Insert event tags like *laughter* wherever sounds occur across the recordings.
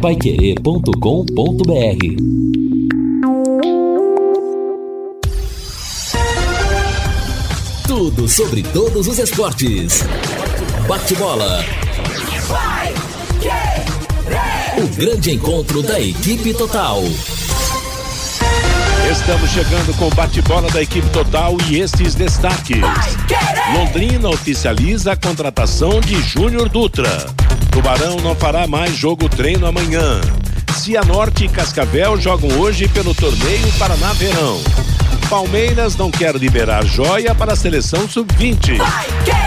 paiquerê.com.br Tudo sobre todos os esportes. Bate-bola. O grande encontro da equipe total. Estamos chegando com o bate-bola da equipe total e estes destaques. Londrina oficializa a contratação de Júnior Dutra. Tubarão não fará mais jogo treino amanhã. Cianorte e Cascavel jogam hoje pelo torneio Paraná Verão. Palmeiras não quer liberar joia para a seleção sub-20.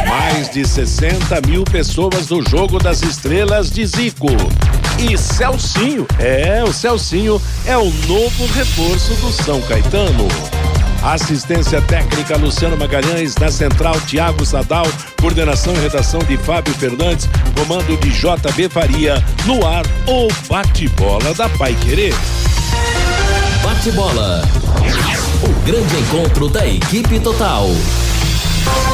Mais de 60 mil pessoas no jogo das estrelas de Zico. E Celcinho, é, o Celcinho é o novo reforço do São Caetano. Assistência técnica Luciano Magalhães, na central Tiago Sadal, coordenação e redação de Fábio Fernandes, comando de JB Faria, no ar ou bate-bola da Pai Querer. Bate-bola. O grande encontro da equipe total.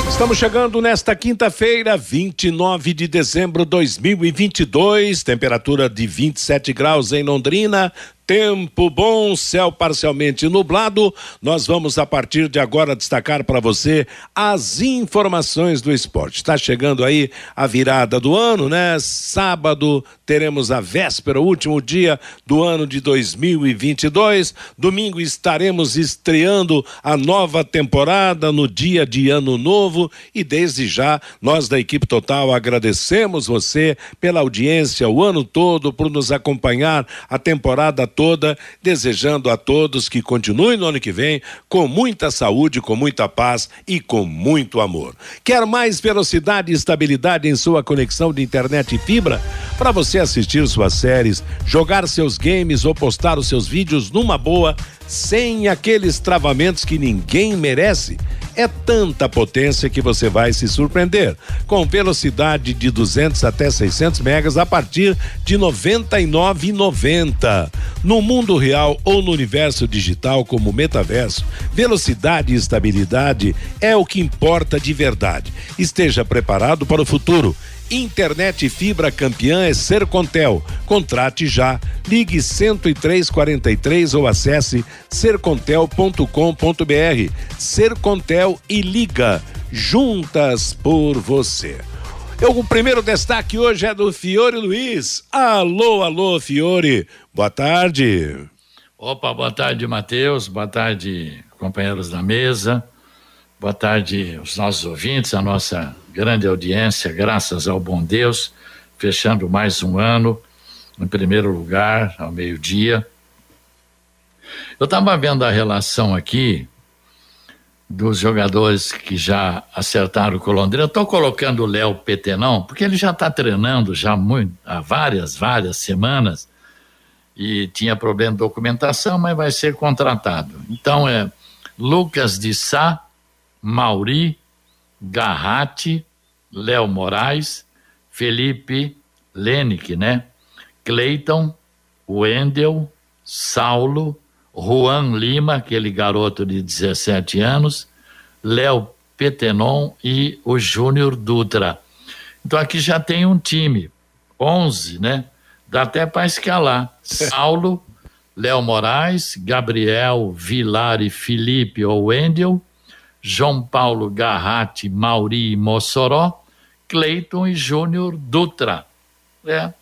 Estamos chegando nesta quinta-feira, 29 de dezembro de 2022, temperatura de 27 graus em Londrina, Tempo bom, céu parcialmente nublado. Nós vamos a partir de agora destacar para você as informações do esporte. Está chegando aí a virada do ano, né? Sábado teremos a véspera, o último dia do ano de 2022. Domingo estaremos estreando a nova temporada no dia de ano novo e desde já nós da equipe total agradecemos você pela audiência o ano todo por nos acompanhar a temporada toda, desejando a todos que continuem no ano que vem com muita saúde, com muita paz e com muito amor. Quer mais velocidade e estabilidade em sua conexão de internet e fibra? Para você assistir suas séries, jogar seus games ou postar os seus vídeos numa boa, sem aqueles travamentos que ninguém merece? É tanta potência que você vai se surpreender. Com velocidade de 200 até 600 megas a partir de 99,90. No mundo real ou no universo digital como metaverso, velocidade e estabilidade é o que importa de verdade. Esteja preparado para o futuro. Internet fibra campeã é Sercontel. Contrate já. Ligue 10343 ou acesse sercontel.com.br. Sercontel e liga juntas por você. Eu, o primeiro destaque hoje é do Fiore Luiz. Alô, alô, Fiore. Boa tarde. Opa, boa tarde, Matheus. Boa tarde, companheiros da mesa. Boa tarde, os nossos ouvintes, a nossa grande audiência, graças ao bom Deus, fechando mais um ano, em primeiro lugar, ao meio-dia. Eu estava vendo a relação aqui dos jogadores que já acertaram com o Londrina. Estou colocando o Léo Petenão, porque ele já está treinando já muito, há várias, várias semanas e tinha problema de documentação, mas vai ser contratado. Então é Lucas de Sá, Mauri, Garratti, Léo Moraes, Felipe Lenick, né? Cleiton, Wendel, Saulo, Juan Lima, aquele garoto de 17 anos, Léo Petenon e o Júnior Dutra. Então aqui já tem um time, 11, né? Dá até para escalar. Saulo, Léo Moraes, Gabriel, Vilar e Felipe ou Wendel, João Paulo Garratti, Mauri Mossoró, Cleiton e Júnior Dutra. É,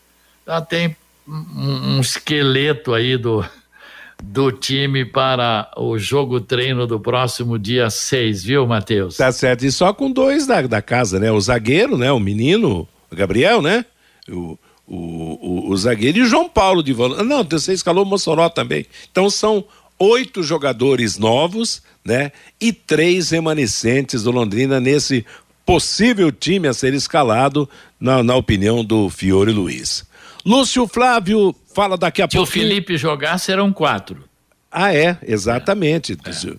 já tem um, um esqueleto aí do, do time para o jogo treino do próximo dia 6, viu, Matheus? Tá certo. E só com dois da, da casa, né? O zagueiro, né? O menino, o Gabriel, né? O, o, o, o zagueiro e o João Paulo de volante. Não, você escalou o Mossoró também. Então são oito jogadores novos, né? E três remanescentes do Londrina nesse possível time a ser escalado, na, na opinião do Fiore Luiz. Lúcio Flávio fala daqui a pouco. Se o Felipe jogar, serão quatro. Ah, é, exatamente. É.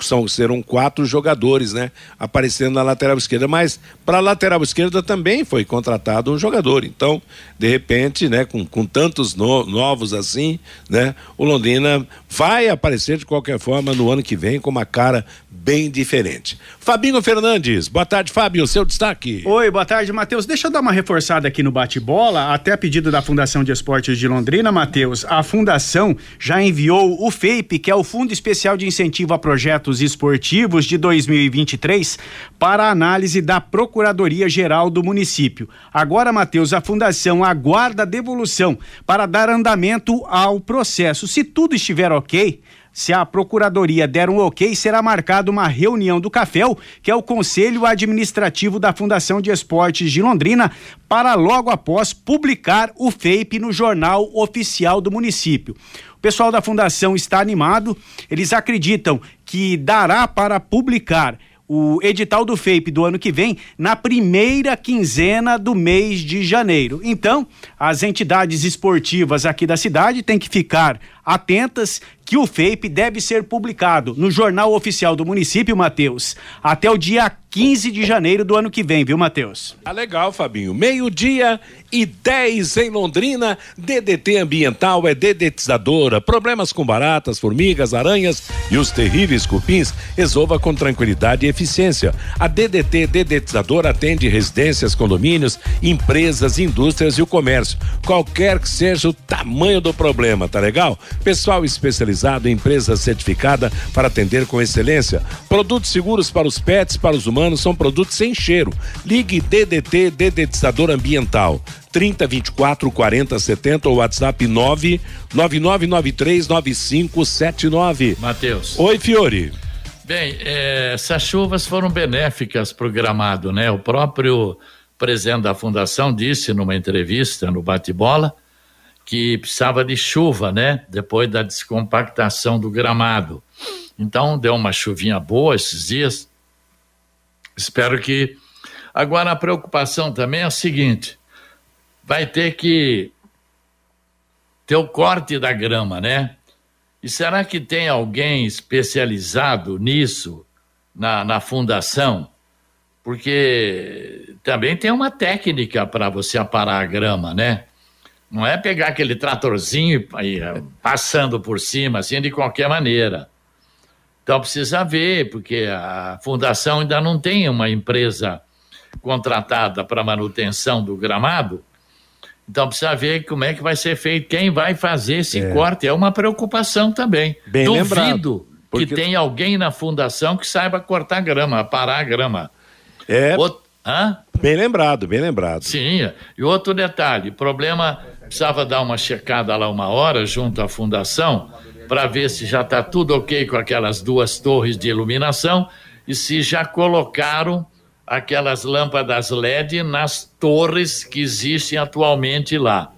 São, serão quatro jogadores, né? Aparecendo na lateral esquerda, mas para a lateral esquerda também foi contratado um jogador. Então, de repente, né, com, com tantos no, novos assim, né, o Londrina vai aparecer de qualquer forma no ano que vem com uma cara bem diferente. Fabinho Fernandes, boa tarde, Fábio, seu destaque. Oi, boa tarde, Matheus. Deixa eu dar uma reforçada aqui no bate-bola, até a pedido da Fundação de Esportes de Londrina, Matheus. A Fundação já enviou o FEIP, que é o Fundo Especial de Incentivo a Projetos Esportivos de 2023, para análise da Procuradoria Geral do município. Agora, Matheus, a Fundação aguarda a devolução para dar andamento ao processo. Se tudo estiver ok, se a Procuradoria der um ok, será marcada uma reunião do CAFEL, que é o Conselho Administrativo da Fundação de Esportes de Londrina, para logo após publicar o FEIP no Jornal Oficial do município. O pessoal da Fundação está animado, eles acreditam que dará para publicar o edital do FEIP do ano que vem na primeira quinzena do mês de janeiro. Então, as entidades esportivas aqui da cidade têm que ficar atentas que o FEIP deve ser publicado no Jornal Oficial do Município, Matheus, até o dia 15 de janeiro do ano que vem, viu, Matheus? Ah, legal, Fabinho. Meio-dia e 10 em Londrina. DDT Ambiental é dedetizadora. Problemas com baratas, formigas, aranhas e os terríveis cupins, resolva com tranquilidade e eficiência. A DDT Dedetizadora atende residências, condomínios, empresas, indústrias e o comércio. Qualquer que seja o tamanho do problema, tá legal? Pessoal especializado em empresa certificada para atender com excelência. Produtos seguros para os pets, para os humanos, são produtos sem cheiro. Ligue DDT Dedetizador Ambiental. 30 24 40 70 ou WhatsApp 9 9993 9579. Matheus. Oi, Fiore. Bem, é, essas chuvas foram benéficas para o gramado, né? O próprio presidente da fundação disse numa entrevista no bate-bola que precisava de chuva, né? Depois da descompactação do gramado. Então deu uma chuvinha boa esses dias. Espero que. Agora a preocupação também é o seguinte: vai ter que ter o corte da grama, né? E será que tem alguém especializado nisso na, na fundação? Porque também tem uma técnica para você aparar a grama, né? Não é pegar aquele tratorzinho e eh, passando por cima, assim, de qualquer maneira. Então precisa ver, porque a fundação ainda não tem uma empresa contratada para manutenção do gramado. Então precisa ver como é que vai ser feito, quem vai fazer esse é. corte. É uma preocupação também. Bem Duvido lembrado, porque... que tenha alguém na fundação que saiba cortar grama, parar a grama. É. Outro... Bem lembrado, bem lembrado. Sim, e outro detalhe, problema precisava dar uma checada lá uma hora junto à fundação para ver se já está tudo ok com aquelas duas torres de iluminação e se já colocaram aquelas lâmpadas LED nas torres que existem atualmente lá,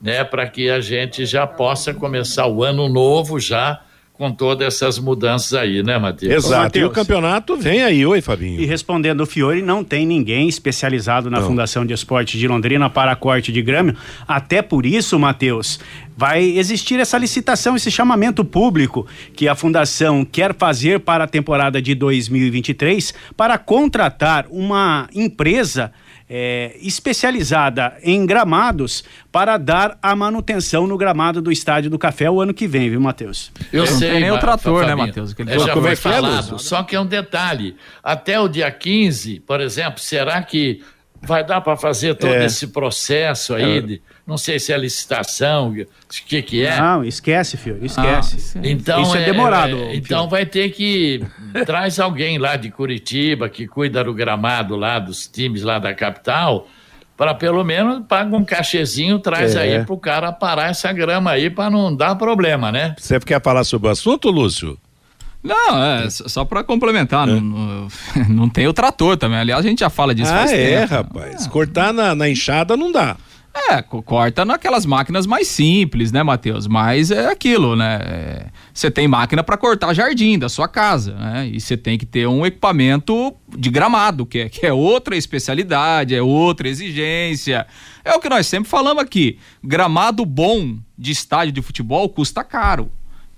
né, para que a gente já possa começar o ano novo já com todas essas mudanças aí, né, Matheus? Exato. Mateus. E o campeonato vem aí, oi, Fabinho. E respondendo o Fiore, não tem ninguém especializado na não. Fundação de Esportes de Londrina para corte de grêmio. Até por isso, Matheus, vai existir essa licitação, esse chamamento público que a Fundação quer fazer para a temporada de 2023 para contratar uma empresa é, especializada em gramados para dar a manutenção no gramado do Estádio do Café o ano que vem, viu, Matheus? Eu não sei, tem nem o trator, né, Matheus? É, já foi é falado, só que é um detalhe. Até o dia 15, por exemplo, será que vai dar para fazer todo é. esse processo aí é. de não sei se é licitação, o que que é. Não, esquece, filho, esquece. Ah, então isso é, é demorado. É, então vai ter que *laughs* traz alguém lá de Curitiba que cuida do gramado lá dos times lá da capital, para pelo menos paga um cachezinho, traz é. aí pro cara parar essa grama aí para não dar problema, né? Você quer falar sobre o assunto, Lúcio? Não, é só para complementar, é. não, *laughs* não, tem o trator também. Aliás, a gente já fala disso. Ah, é, tempo. rapaz. Cortar na, na enxada não dá. É, corta naquelas máquinas mais simples, né, Matheus? Mas é aquilo, né? Você é, tem máquina para cortar jardim da sua casa, né? E você tem que ter um equipamento de gramado, que é, que é outra especialidade, é outra exigência. É o que nós sempre falamos aqui. Gramado bom de estádio de futebol custa caro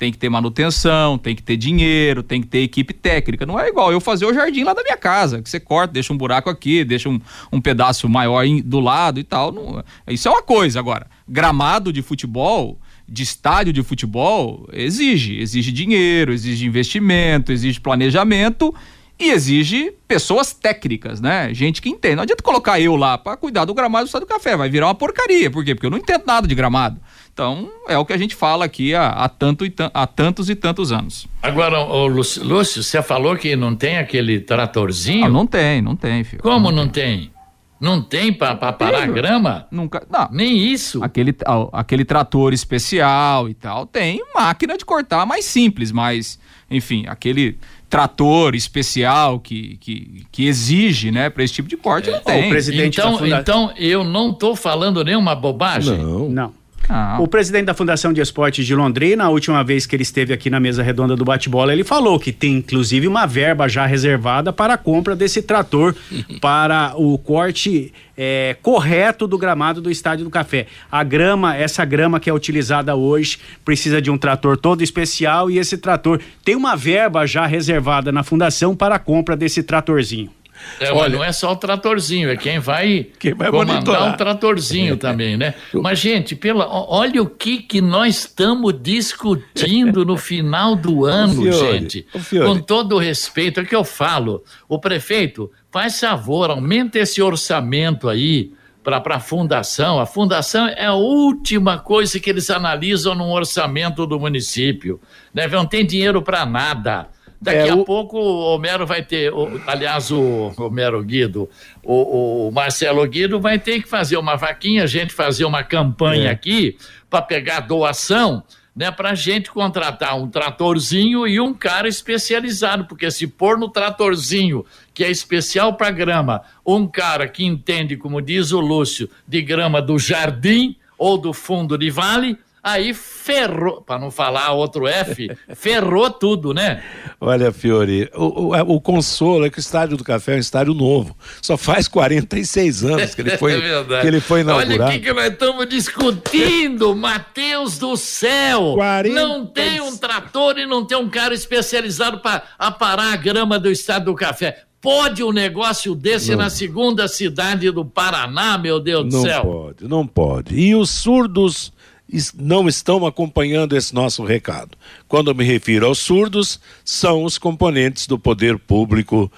tem que ter manutenção, tem que ter dinheiro, tem que ter equipe técnica. Não é igual eu fazer o jardim lá da minha casa, que você corta, deixa um buraco aqui, deixa um, um pedaço maior do lado e tal. Não, isso é uma coisa. Agora, gramado de futebol de estádio de futebol exige, exige dinheiro, exige investimento, exige planejamento e exige pessoas técnicas, né? Gente que entende. Não adianta colocar eu lá para cuidar do gramado do Estado do Café, vai virar uma porcaria. Por quê? Porque eu não entendo nada de gramado. Então, é o que a gente fala aqui há, há, tanto e há tantos e tantos anos. Agora, ô Lúcio, Lúcio, você falou que não tem aquele tratorzinho? Ah, não tem, não tem, filho. Como não, não tem? tem? Não tem para parar a grama? Nunca. Não. Nem isso. Aquele, aquele trator especial e tal. Tem máquina de cortar mais simples, mas, enfim, aquele trator especial que, que, que exige, né, para esse tipo de corte, é. não tem. O presidente então, funda... então eu não estou falando nenhuma bobagem. Não. Não. Ah. O presidente da Fundação de Esportes de Londrina, a última vez que ele esteve aqui na mesa redonda do bate-bola, ele falou que tem inclusive uma verba já reservada para a compra desse trator *laughs* para o corte é, correto do gramado do Estádio do Café. A grama, essa grama que é utilizada hoje, precisa de um trator todo especial e esse trator tem uma verba já reservada na fundação para a compra desse tratorzinho. É, Olha, não é só o tratorzinho, é quem vai, quem vai comandar monitorar. o tratorzinho também, né? Mas, gente, pela, olha o que, que nós estamos discutindo no final do *laughs* ano, Fiore, gente. Com todo o respeito, é que eu falo. O prefeito, faz favor, aumenta esse orçamento aí para a fundação. A fundação é a última coisa que eles analisam no orçamento do município. Né? Não tem dinheiro para nada. Daqui é, a o... pouco o Homero vai ter, o, aliás, o Homero Guido, o, o, Marcelo Guido vai ter que fazer uma vaquinha, a gente fazer uma campanha é. aqui para pegar doação, né, para a gente contratar um tratorzinho e um cara especializado, porque se pôr no tratorzinho, que é especial para grama, um cara que entende, como diz o Lúcio, de grama do jardim ou do fundo de vale, Aí ferrou, para não falar outro F, ferrou tudo, né? Olha, Fiori, o, o, o, consolo é que o Estádio do Café é um estádio novo. Só faz 46 anos que ele foi, *laughs* é que ele foi inaugurado. Olha o que, que nós estamos discutindo, Mateus do céu! 40... Não tem um trator e não tem um cara especializado para aparar a grama do Estádio do Café. Pode um negócio desse não. na segunda cidade do Paraná, meu Deus não do céu? Não pode, não pode. E os surdos não estão acompanhando esse nosso recado. Quando eu me refiro aos surdos, são os componentes do poder público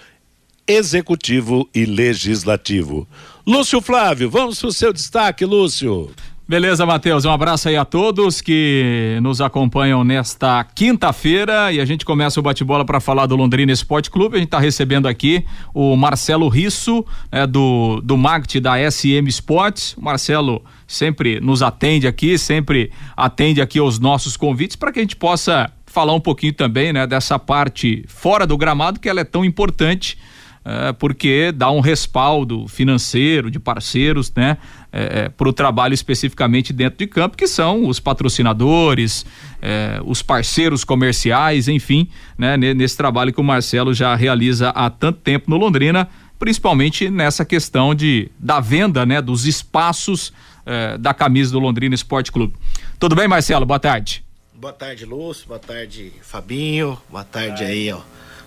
executivo e legislativo. Lúcio Flávio, vamos para o seu destaque, Lúcio. Beleza, Matheus. Um abraço aí a todos que nos acompanham nesta quinta-feira e a gente começa o bate-bola para falar do Londrina Esporte Clube. A gente está recebendo aqui o Marcelo Risso, né, do, do marketing da SM Sports. O Marcelo sempre nos atende aqui, sempre atende aqui aos nossos convites para que a gente possa falar um pouquinho também, né, dessa parte fora do gramado que ela é tão importante. É, porque dá um respaldo financeiro de parceiros, né, é, é para o trabalho especificamente dentro de campo, que são os patrocinadores, é, os parceiros comerciais, enfim, né, nesse trabalho que o Marcelo já realiza há tanto tempo no Londrina, principalmente nessa questão de da venda, né, dos espaços eh, da camisa do Londrina Esporte Clube. Tudo bem, Marcelo? Boa tarde. Boa tarde, Lúcio. Boa tarde, Fabinho. Boa tarde aí, ó.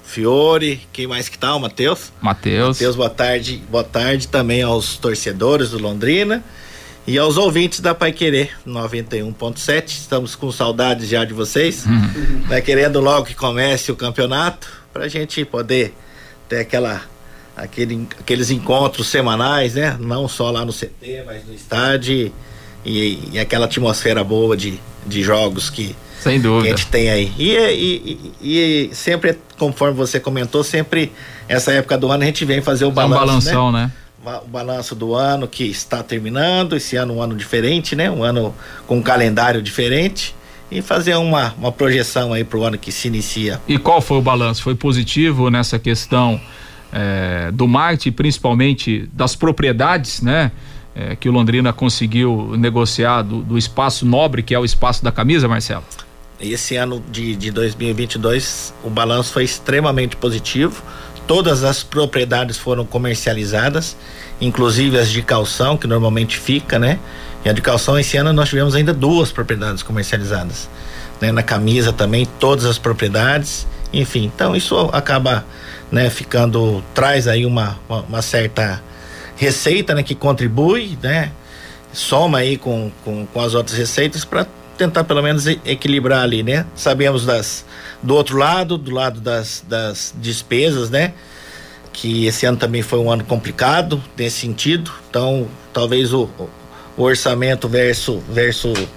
Fiore, quem mais que tá? O Matheus? Matheus. Matheus, boa tarde. Boa tarde também aos torcedores do Londrina e aos ouvintes da Pai Querer 91.7. Estamos com saudades já de vocês, uhum. né? Querendo logo que comece o campeonato pra gente poder ter aquela aquele, aqueles encontros semanais, né? Não só lá no CT, mas no estádio e, e aquela atmosfera boa de, de jogos que, Sem dúvida. que a gente tem aí. E, e, e, sempre, conforme você comentou, sempre essa época do ano a gente vem fazer o balanço. É um balanção, né? né? O balanço do ano que está terminando, esse ano um ano diferente, né? Um ano com um calendário diferente e fazer uma, uma projeção aí para o ano que se inicia. E qual foi o balanço? Foi positivo nessa questão é, do marketing, principalmente das propriedades, né? É, que o Londrina conseguiu negociar do, do, espaço nobre, que é o espaço da camisa, Marcelo? Esse ano de, de 2022, o balanço foi extremamente positivo. Todas as propriedades foram comercializadas, inclusive as de calção, que normalmente fica, né? E a de calção, esse ano nós tivemos ainda duas propriedades comercializadas. Né? Na camisa também, todas as propriedades. Enfim, então isso acaba né, ficando traz aí uma, uma, uma, certa receita, né, que contribui, né, soma aí com, com, com as outras receitas para tentar pelo menos equilibrar ali, né? Sabemos das do outro lado, do lado das, das despesas, né? Que esse ano também foi um ano complicado nesse sentido. Então, talvez o, o orçamento versus versus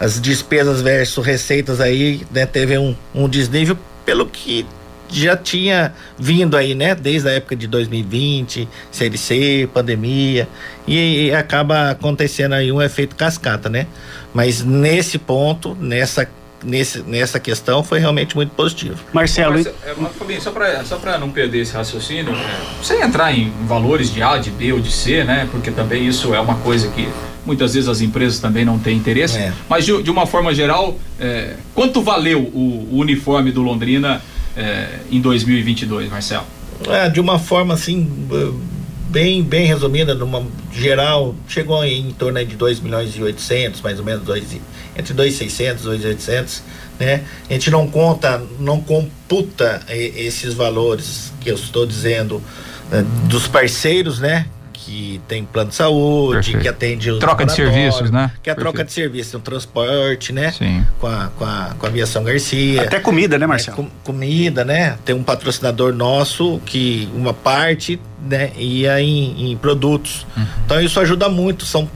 as despesas versus receitas aí, né, teve um, um desnível pelo que já tinha vindo aí, né? Desde a época de 2020, CLC, pandemia, e, e, acaba acontecendo aí um efeito cascata, né? Mas nesse ponto, nessa nesse, nessa questão foi realmente muito positivo. Marcelo, Marcelo é, Fabinho, só para só para não perder esse raciocínio, é, sem entrar em valores de A, de B ou de C, né? Porque também isso é uma coisa que muitas vezes as empresas também não têm interesse. É. Mas de, de, uma forma geral, é, quanto valeu o, o uniforme do Londrina é, em 2022, Marcelo? É, de uma forma assim bem bem resumida, numa geral, chegou em torno de 2 milhões e 800, mais ou menos dois, entre 2.600 e 2.800, né? A gente não conta, não computa esses valores que eu estou dizendo dos parceiros, né? Que tem plano de saúde, Perfeito. que atende os troca de serviços, né? Que é a Perfeito. troca de serviços, tem o transporte, né? Sim. Com a, com a, com a aviação Garcia. Até comida, né, Marcelo? É, com, comida, né? Tem um patrocinador nosso que uma parte, né, ia em, em produtos. Uhum. Então isso ajuda muito, são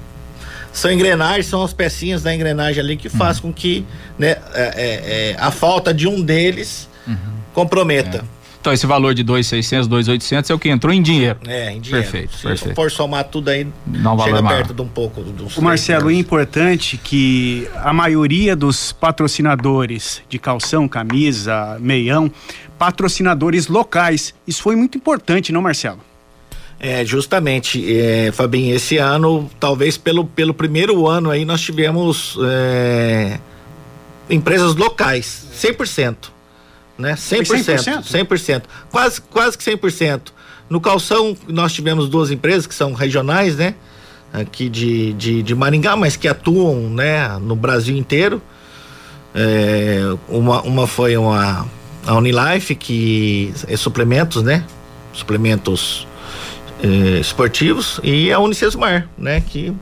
são engrenagens, são as pecinhas da engrenagem ali que faz uhum. com que né, é, é, é, a falta de um deles uhum. comprometa. Então esse valor de 2.600, 2.800 é o que entrou em dinheiro. É, em dinheiro. Perfeito, Se perfeito. for somar tudo aí, Não chega perto maior. de um pouco. Do o Marcelo, é importante que a maioria dos patrocinadores de calção, camisa, meião, patrocinadores locais. Isso foi muito importante, não, Marcelo? É, justamente, é, Fabinho, esse ano, talvez pelo, pelo primeiro ano aí, nós tivemos é, empresas locais, 100% né? 100%, 100%, 100%, quase quase que 100%. No calção nós tivemos duas empresas que são regionais, né? Aqui de, de, de Maringá, mas que atuam, né, no Brasil inteiro. É, uma, uma foi uma a Unilife que é suplementos, né? Suplementos é, esportivos e a Unicesmar, né? Que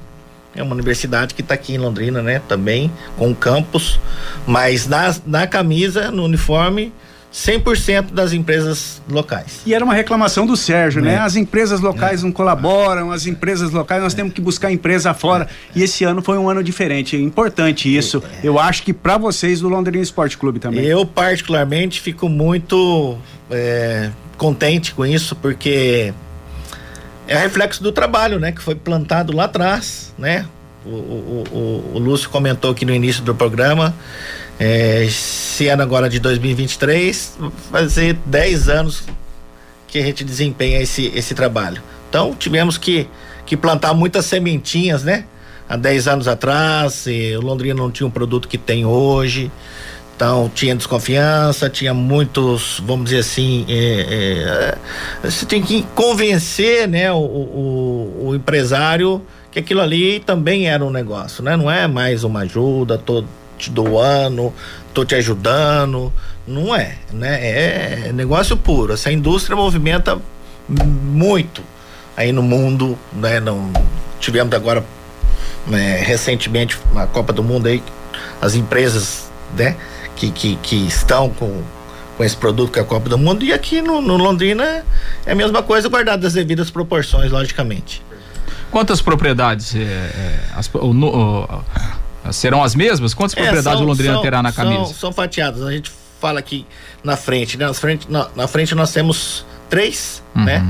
é uma universidade que está aqui em Londrina, né? Também com campus, mas na, na camisa, no uniforme, 100% das empresas locais. E era uma reclamação do Sérgio, né? é. né? As empresas locais é. não colaboram, as empresas locais nós é. temos que buscar empresa fora. E esse ano foi um ano diferente. É importante isso. É. Eu acho que para vocês do Londrina Esporte Clube também. Eu particularmente fico muito é, contente com isso porque é reflexo do trabalho, né? Que foi plantado lá atrás, né? O, o, o, o Lúcio comentou aqui no início do programa é, esse ano agora de 2023, fazer 10 anos que a gente desempenha esse, esse trabalho. Então tivemos que, que plantar muitas sementinhas, né? Há 10 anos atrás, o Londrina não tinha um produto que tem hoje. Então tinha desconfiança, tinha muitos, vamos dizer assim, é, é, você tem que convencer, né, o, o, o, empresário que aquilo ali também era um negócio, né? Não é mais uma ajuda, todo te doando, tô te ajudando. Não é, né? É negócio puro. Essa indústria movimenta muito aí no mundo, né? Não, tivemos agora né, recentemente a Copa do Mundo aí, as empresas, né? Que, que, que estão com, com esse produto que é a Copa do Mundo e aqui no, no Londrina é a mesma coisa, guardado as devidas proporções, logicamente. Quantas propriedades é, é, as, o, o, Serão as mesmas? Quantas é, propriedades são, o Londrina são, terá na camisa? São, são, fatiadas. A gente fala aqui na frente, né? Na frente, na, na frente nós temos três, uhum. né?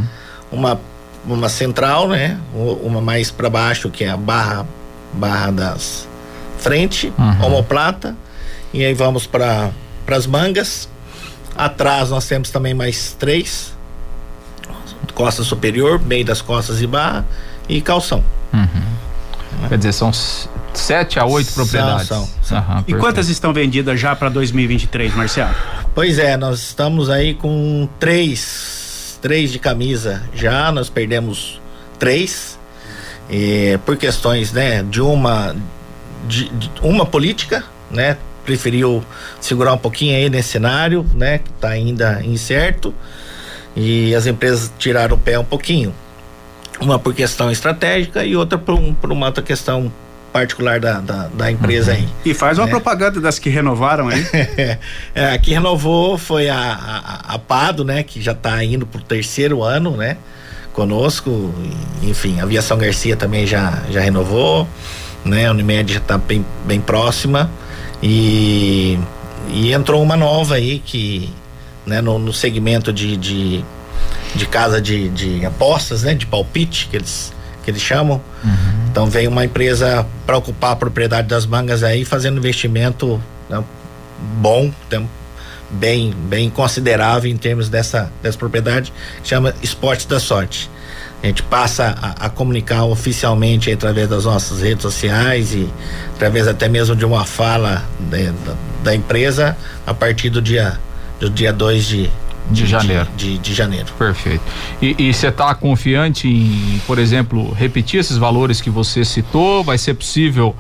Uma, uma central, né? Uma mais para baixo, que é a barra, barra das frente, uhum. homoplata. E aí vamos para as mangas. Atrás nós temos também mais três. Costa superior, meio das costas e barra e calção. Uhum. Quer dizer, são Sete a oito propriedades. São, são. Uhum, e quantas estão vendidas já para 2023, Marcelo? Pois é, nós estamos aí com três, três de camisa já, nós perdemos três e, por questões, né, de uma, de, de, uma política, né, preferiu segurar um pouquinho aí nesse cenário, né, que está ainda incerto e as empresas tiraram o pé um pouquinho. Uma por questão estratégica e outra por, um, por uma outra questão particular da, da, da empresa aí. E faz uma é. propaganda das que renovaram aí. *laughs* é, a que renovou foi a, a, a Pado, né? Que já está indo pro terceiro ano, né? Conosco, enfim, a Aviação Garcia também já, já renovou, né? A Unimed já está bem, bem próxima e, e entrou uma nova aí que, né? No, no segmento de, de, de casa de, de apostas, né? De palpite, que eles que eles chamam. Uhum. Então veio uma empresa para ocupar a propriedade das mangas aí, fazendo investimento né, bom, bem, bem considerável em termos dessa, dessa propriedade, chama Esportes da Sorte. A gente passa a, a comunicar oficialmente através das nossas redes sociais e através até mesmo de uma fala de, da, da, empresa a partir do dia do dia 2 de, de, de janeiro. De, de, janeiro. Perfeito. E você está confiante em, por exemplo, repetir esses valores que você citou? Vai ser possível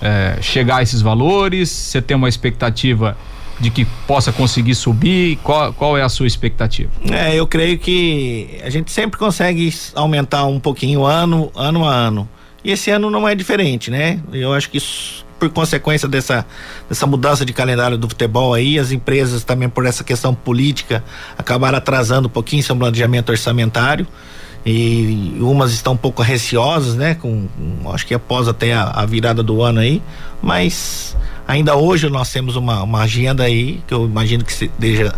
é, chegar a esses valores? Você tem uma expectativa de que possa conseguir subir? Qual, qual é a sua expectativa? É, eu creio que a gente sempre consegue aumentar um pouquinho ano, ano a ano. E esse ano não é diferente, né? Eu acho que isso por consequência dessa, dessa mudança de calendário do futebol aí, as empresas também por essa questão política acabaram atrasando um pouquinho seu planejamento orçamentário e umas estão um pouco receosas, né? Com, acho que após até a, a, virada do ano aí, mas ainda hoje nós temos uma, uma agenda aí que eu imagino que se, deja,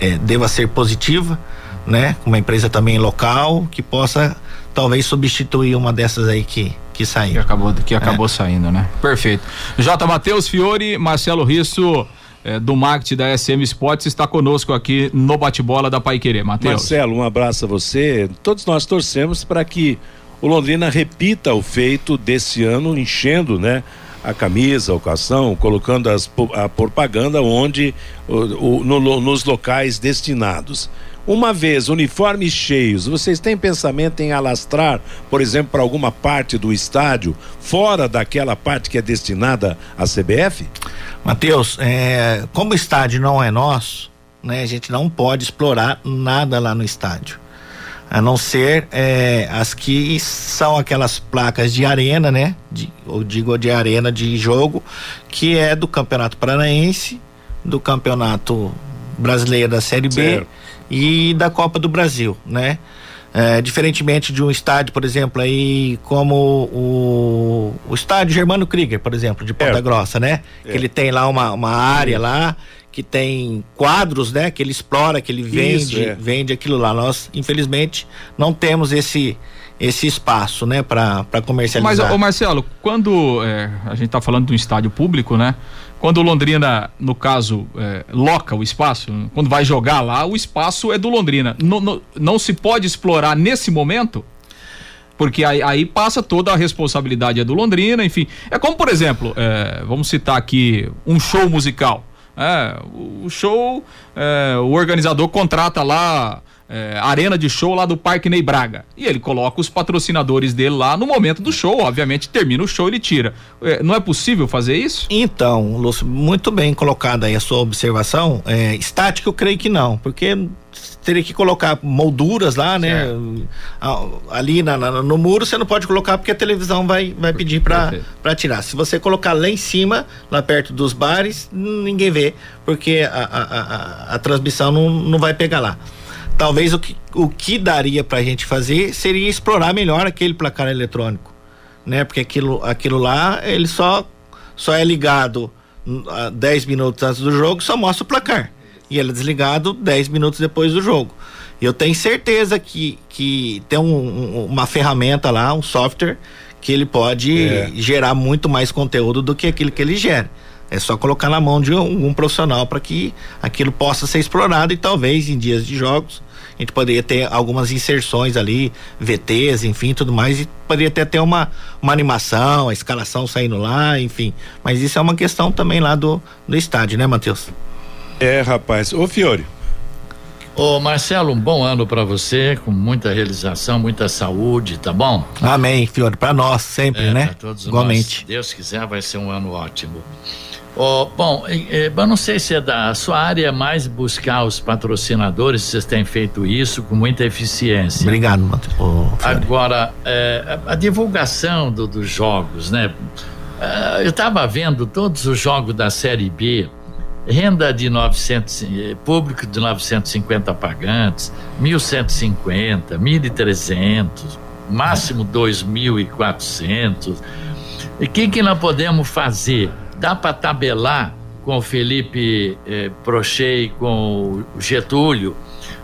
é, deva ser positiva, né? Uma empresa também local que possa talvez substituir uma dessas aí que que saiu. Que acabou, que acabou é. saindo, né? Perfeito. J. Matheus Fiore, Marcelo Risso. É, do marketing da SM Sports está conosco aqui no bate-bola da Pai Querer, Matheus. Marcelo, um abraço a você. Todos nós torcemos para que o Londrina repita o feito desse ano, enchendo, né? A camisa, o calção, colocando as, a propaganda onde o, o, no, nos locais destinados. Uma vez uniformes cheios, vocês têm pensamento em alastrar, por exemplo, para alguma parte do estádio, fora daquela parte que é destinada à CBF? Matheus, é, como o estádio não é nosso, né, a gente não pode explorar nada lá no estádio. A não ser é, as que são aquelas placas de arena, né? De, ou digo de arena de jogo, que é do Campeonato Paranaense, do Campeonato Brasileiro da Série B. E da Copa do Brasil, né? É, diferentemente de um estádio, por exemplo, aí como o, o estádio Germano Krieger, por exemplo, de Ponta é. Grossa, né? É. Que ele tem lá uma, uma área lá que tem quadros, né? Que ele explora, que ele vende, Isso, é. vende aquilo lá. Nós, infelizmente, não temos esse esse espaço, né, para comercializar. Mas, ô Marcelo, quando é, a gente está falando de um estádio público, né? Quando o Londrina, no caso, é, loca o espaço, quando vai jogar lá, o espaço é do Londrina. No, no, não se pode explorar nesse momento? Porque aí, aí, passa toda a responsabilidade é do Londrina, enfim. É como, por exemplo, é, vamos citar aqui um show musical. É, o show, é, o organizador contrata lá é, arena de show lá do Parque Ney Braga. E ele coloca os patrocinadores dele lá no momento do show, obviamente termina o show ele tira. É, não é possível fazer isso? Então, Lúcio, muito bem colocada aí a sua observação. É, estática eu creio que não, porque teria que colocar molduras lá, né? Ali na, na, no muro você não pode colocar porque a televisão vai, vai pedir para tirar. Se você colocar lá em cima, lá perto dos bares, ninguém vê, porque a, a, a, a transmissão não, não vai pegar lá talvez o que, o que daria para a gente fazer seria explorar melhor aquele placar eletrônico, né? Porque aquilo, aquilo lá, ele só, só é ligado 10 minutos antes do jogo, só mostra o placar. E ele é desligado 10 minutos depois do jogo. Eu tenho certeza que, que tem um, um, uma ferramenta lá, um software, que ele pode é. gerar muito mais conteúdo do que aquilo que ele gera. É só colocar na mão de um, um profissional para que aquilo possa ser explorado e talvez em dias de jogos a gente poderia ter algumas inserções ali, VTs, enfim, tudo mais, e poderia ter até uma, uma animação, a escalação saindo lá, enfim. Mas isso é uma questão também lá do, do estádio, né, Matheus? É, rapaz. Ô, Fiore. Ô Marcelo, um bom ano para você, com muita realização, muita saúde, tá bom? Amém, Fiore, para nós sempre, é, né? Pra todos Igualmente. Nós, se Deus quiser, vai ser um ano ótimo. Oh, bom, eu não sei se é da sua área mais buscar os patrocinadores, vocês têm feito isso com muita eficiência. Obrigado, Matheus. Agora, é, a divulgação do, dos jogos, né? Uh, eu estava vendo todos os jogos da Série B, renda de 900, eh, público de 950 pagantes, 1.150, 1.300, máximo 2.400. E o que, que nós podemos fazer? Dá para tabelar com o Felipe eh, Prochê e com o Getúlio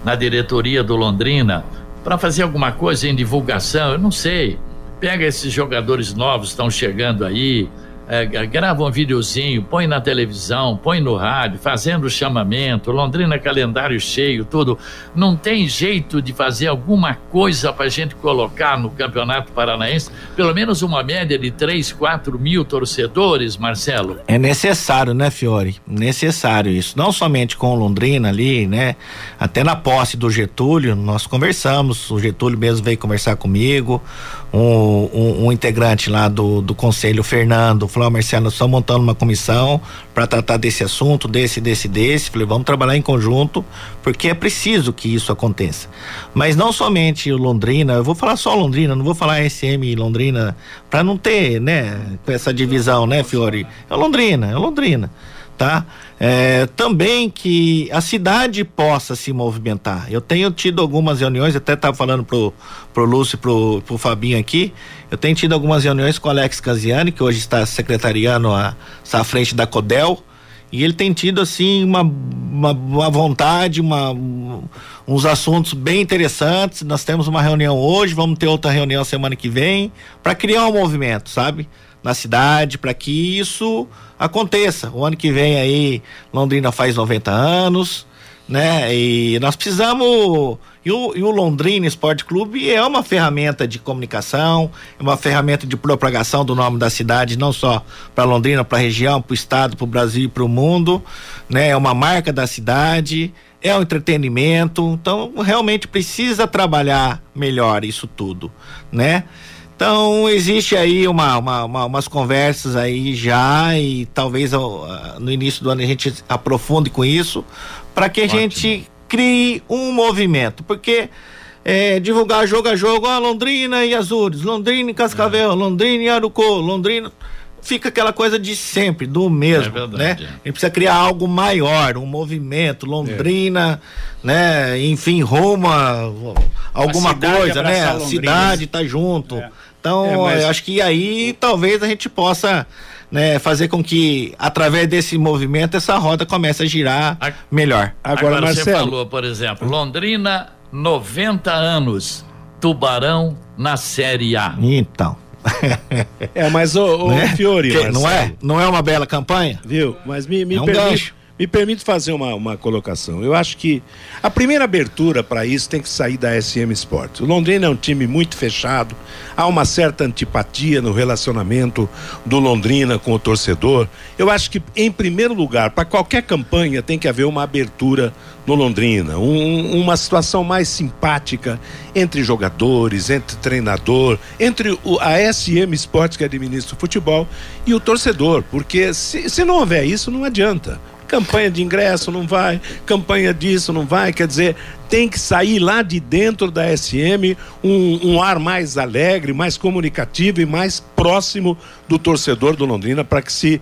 na diretoria do Londrina para fazer alguma coisa em divulgação? Eu não sei. Pega esses jogadores novos que estão chegando aí, é, grava um videozinho, põe na televisão, põe no rádio, fazendo chamamento, Londrina calendário cheio, tudo. Não tem jeito de fazer alguma coisa para a gente colocar no Campeonato Paranaense, pelo menos uma média de 3, 4 mil torcedores, Marcelo? É necessário, né, Fiore? Necessário isso. Não somente com Londrina ali, né? Até na posse do Getúlio, nós conversamos, o Getúlio mesmo veio conversar comigo, um, um, um integrante lá do, do conselho, Fernando, falou, oh, Marcelo, nós estamos montando uma comissão para tratar desse assunto, desse, desse, desse. Falei, vamos trabalhar em conjunto, porque é preciso que isso aconteça. Mas não somente Londrina, eu vou falar só Londrina, não vou falar SM Londrina, para não ter, né, essa divisão, né, Fiore? É Londrina, é Londrina tá? É, também que a cidade possa se movimentar. Eu tenho tido algumas reuniões, até estava falando pro, pro Lúcio e pro, pro Fabinho aqui, eu tenho tido algumas reuniões com o Alex Casiani, que hoje está secretariando a, está à frente da Codel, e ele tem tido assim uma, uma, uma vontade, uma, uns assuntos bem interessantes. Nós temos uma reunião hoje, vamos ter outra reunião semana que vem, para criar um movimento, sabe? Na cidade, para que isso aconteça. O ano que vem aí, Londrina faz 90 anos, né? E nós precisamos. E o, e o, Londrina Esporte Clube é uma ferramenta de comunicação, é uma ferramenta de propagação do nome da cidade, não só para Londrina, para a região, para o estado, para o Brasil e para o mundo, né? É uma marca da cidade, é um entretenimento, então realmente precisa trabalhar melhor isso tudo, né? Então existe aí uma, uma, uma, umas conversas aí já e talvez no início do ano a gente aprofunde com isso para que a Ótimo. gente crie um movimento, porque é, divulgar jogo a jogo, ó, Londrina e Azures, Londrina e Cascavel, é. Londrina e Arucô, Londrina fica aquela coisa de sempre, do mesmo, é verdade, né? É. A gente precisa criar algo maior, um movimento, Londrina, é. né? Enfim, Roma, alguma coisa, né? A cidade tá junto. É. Então, é, mas... eu acho que aí talvez a gente possa né, fazer com que, através desse movimento, essa roda comece a girar a... melhor. Agora, Agora Marcelo... você falou, por exemplo, Londrina, 90 anos, Tubarão na Série A. Então. é, mas o, o né? Fiore, não é? Não é uma bela campanha? Viu? Mas me, me é um permite, gancho. Me permite fazer uma, uma colocação. Eu acho que a primeira abertura para isso tem que sair da SM Sports. O Londrina é um time muito fechado, há uma certa antipatia no relacionamento do Londrina com o torcedor. Eu acho que, em primeiro lugar, para qualquer campanha tem que haver uma abertura no Londrina, um, uma situação mais simpática entre jogadores, entre treinador, entre o, a SM Sports que administra o futebol e o torcedor, porque se, se não houver isso, não adianta campanha de ingresso não vai, campanha disso não vai, quer dizer, tem que sair lá de dentro da SM um, um ar mais alegre, mais comunicativo e mais próximo do torcedor do Londrina para que se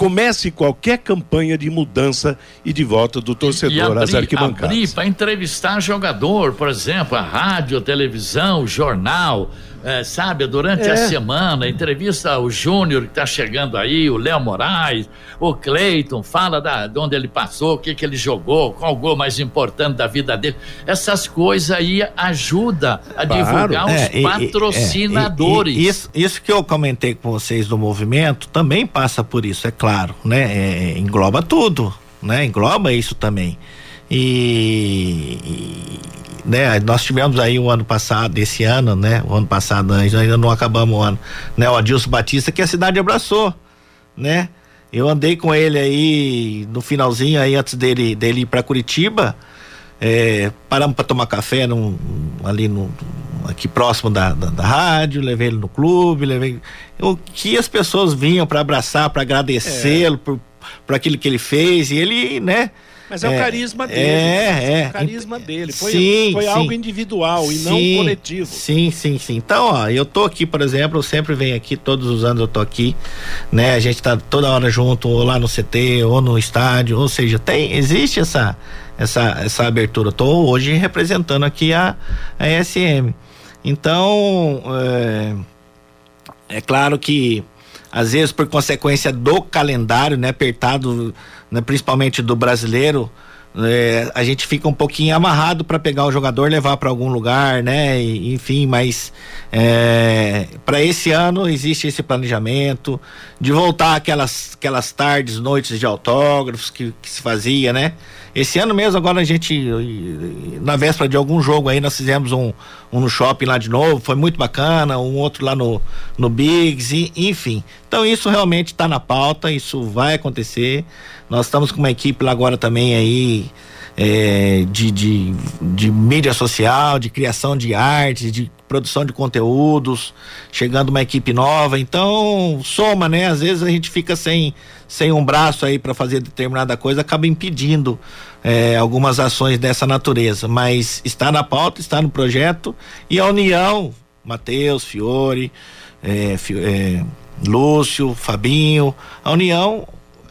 comece qualquer campanha de mudança e de volta do torcedor às arquibancadas. Abrir para entrevistar jogador, por exemplo, a rádio, a televisão, o jornal, é, sabe, durante é. a semana, entrevista o Júnior que está chegando aí, o Léo Moraes, o Cleiton, fala da, de onde ele passou, o que, que ele jogou, qual o gol mais importante da vida dele. Essas coisas aí ajudam a claro. divulgar é, os patrocinadores. E, e, isso, isso que eu comentei com vocês do movimento também passa por isso, é claro, né? É, engloba tudo, né? Engloba isso também. E, e né? Nós tivemos aí o ano passado, esse ano, né? O ano passado, ainda não acabamos o ano, né? O Adilson Batista que a cidade abraçou, né? Eu andei com ele aí no finalzinho aí antes dele dele ir para Curitiba, é, paramos para tomar café num, ali no aqui próximo da, da, da, rádio, levei ele no clube, levei o que as pessoas vinham para abraçar, para agradecê-lo é. por, por aquilo que ele fez e ele, né? Mas é, o carisma dele. É, é. O carisma dele. Foi, Sim, foi sim. algo individual e não Sim, coletivo. Sim, sim, sim. Então, ó, eu tô aqui, por exemplo, eu sempre venho aqui, todos os anos eu tô aqui, né? A gente tá toda hora junto, ou lá no CT, ou no estádio, ou seja, tem, existe essa, essa, essa abertura. Eu tô hoje representando aqui a, a ESM. Então, é, é claro que às vezes por consequência do calendário, né, apertado, né, principalmente do brasileiro, é, a gente fica um pouquinho amarrado para pegar o jogador, levar para algum lugar, né? E, enfim, mas é, para esse ano existe esse planejamento de voltar aquelas aquelas tardes, noites de autógrafos que, que se fazia, né? Esse ano mesmo, agora a gente, na véspera de algum jogo aí, nós fizemos um, um no shopping lá de novo, foi muito bacana, um outro lá no, no Biggs, e, enfim. Então isso realmente está na pauta, isso vai acontecer. Nós estamos com uma equipe lá agora também aí, é, de, de, de mídia social, de criação de arte, de produção de conteúdos, chegando uma equipe nova, então soma, né? Às vezes a gente fica sem, sem um braço aí para fazer determinada coisa, acaba impedindo é, algumas ações dessa natureza, mas está na pauta, está no projeto e a União, Matheus, Fiore, é, é, Lúcio, Fabinho, a União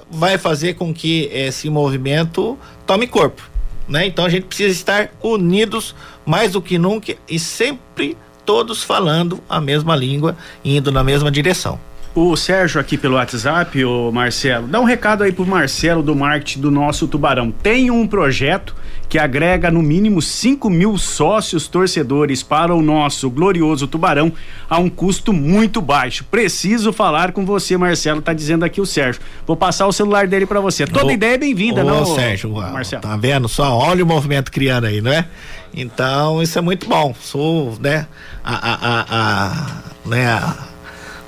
vai fazer com que esse movimento tome corpo, né? Então a gente precisa estar unidos mais do que nunca e sempre todos falando a mesma língua, indo na mesma direção. O Sérgio aqui pelo WhatsApp, o Marcelo, dá um recado aí pro Marcelo do marketing do nosso Tubarão. Tem um projeto que agrega no mínimo 5 mil sócios torcedores para o nosso glorioso Tubarão a um custo muito baixo. Preciso falar com você, Marcelo, tá dizendo aqui o Sérgio. Vou passar o celular dele para você. Toda Ô, ideia é bem-vinda, não, Sérgio, Marcelo? Tá vendo só? Olha o movimento criando aí, não é? Então, isso é muito bom. Sou, né, a, a, a, a né, a,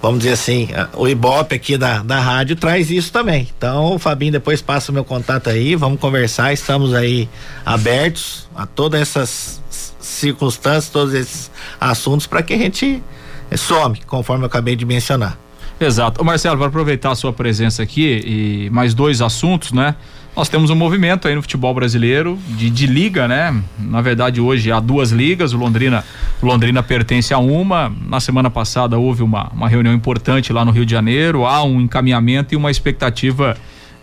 vamos dizer assim, o Ibope aqui da, da rádio traz isso também. Então, o Fabinho depois passa o meu contato aí, vamos conversar, estamos aí abertos a todas essas circunstâncias, todos esses assuntos para que a gente some, conforme eu acabei de mencionar. Exato. Ô Marcelo, para aproveitar a sua presença aqui e mais dois assuntos, né? Nós temos um movimento aí no futebol brasileiro de, de liga, né? Na verdade, hoje há duas ligas, o Londrina, o Londrina pertence a uma. Na semana passada houve uma, uma reunião importante lá no Rio de Janeiro, há um encaminhamento e uma expectativa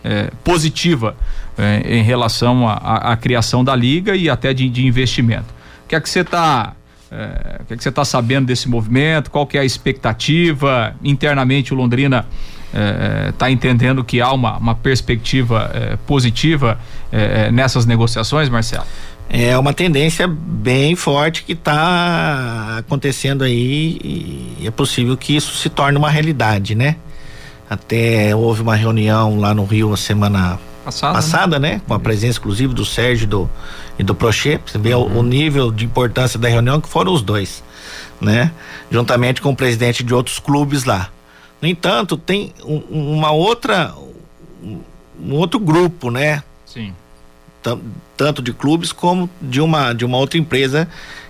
é, positiva é, em relação à criação da liga e até de, de investimento. O que é que você está é, o que, é que você está sabendo desse movimento? Qual que é a expectativa? Internamente o Londrina está entendendo que há uma, uma perspectiva positiva nessas negociações, Marcelo? É uma tendência bem forte que está acontecendo aí e é possível que isso se torne uma realidade, né? Até houve uma reunião lá no Rio a semana passada, passada né? né? Com a presença inclusive do Sérgio do, e do Prochê, você vê uhum. o, o, nível de importância da reunião que foram os dois, né? Juntamente com o presidente de outros clubes lá. No entanto, tem um, uma outra um, outro grupo, né? Sim. tanto de clubes como de uma de uma outra empresa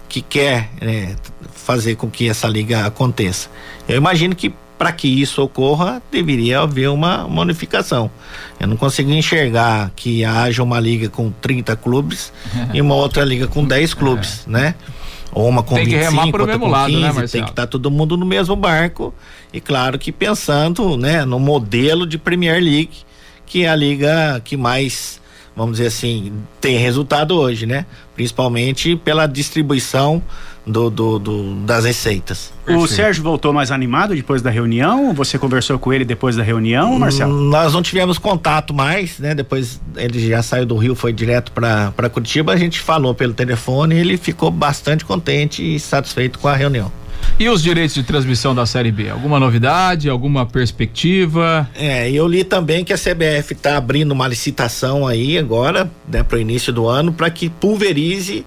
que quer é, fazer com que essa liga aconteça. Eu imagino que para que isso ocorra, deveria haver uma, uma unificação. Eu não consigo enxergar que haja uma liga com 30 clubes *laughs* e uma outra liga com 10 clubes, é. né? Ou uma com tem 25, que remar pro outra mesmo lado, 15, né, tem que estar tá todo mundo no mesmo barco. E claro que pensando, né, no modelo de Premier League, que é a liga que mais, vamos dizer assim, tem resultado hoje, né? Principalmente pela distribuição do, do, do, das receitas. O Sérgio voltou mais animado depois da reunião? Você conversou com ele depois da reunião, Marcelo? Hum, nós não tivemos contato mais, né? Depois ele já saiu do Rio, foi direto para Curitiba. A gente falou pelo telefone e ele ficou bastante contente e satisfeito com a reunião. E os direitos de transmissão da Série B? Alguma novidade? Alguma perspectiva? É, eu li também que a CBF está abrindo uma licitação aí agora, né, para o início do ano, para que pulverize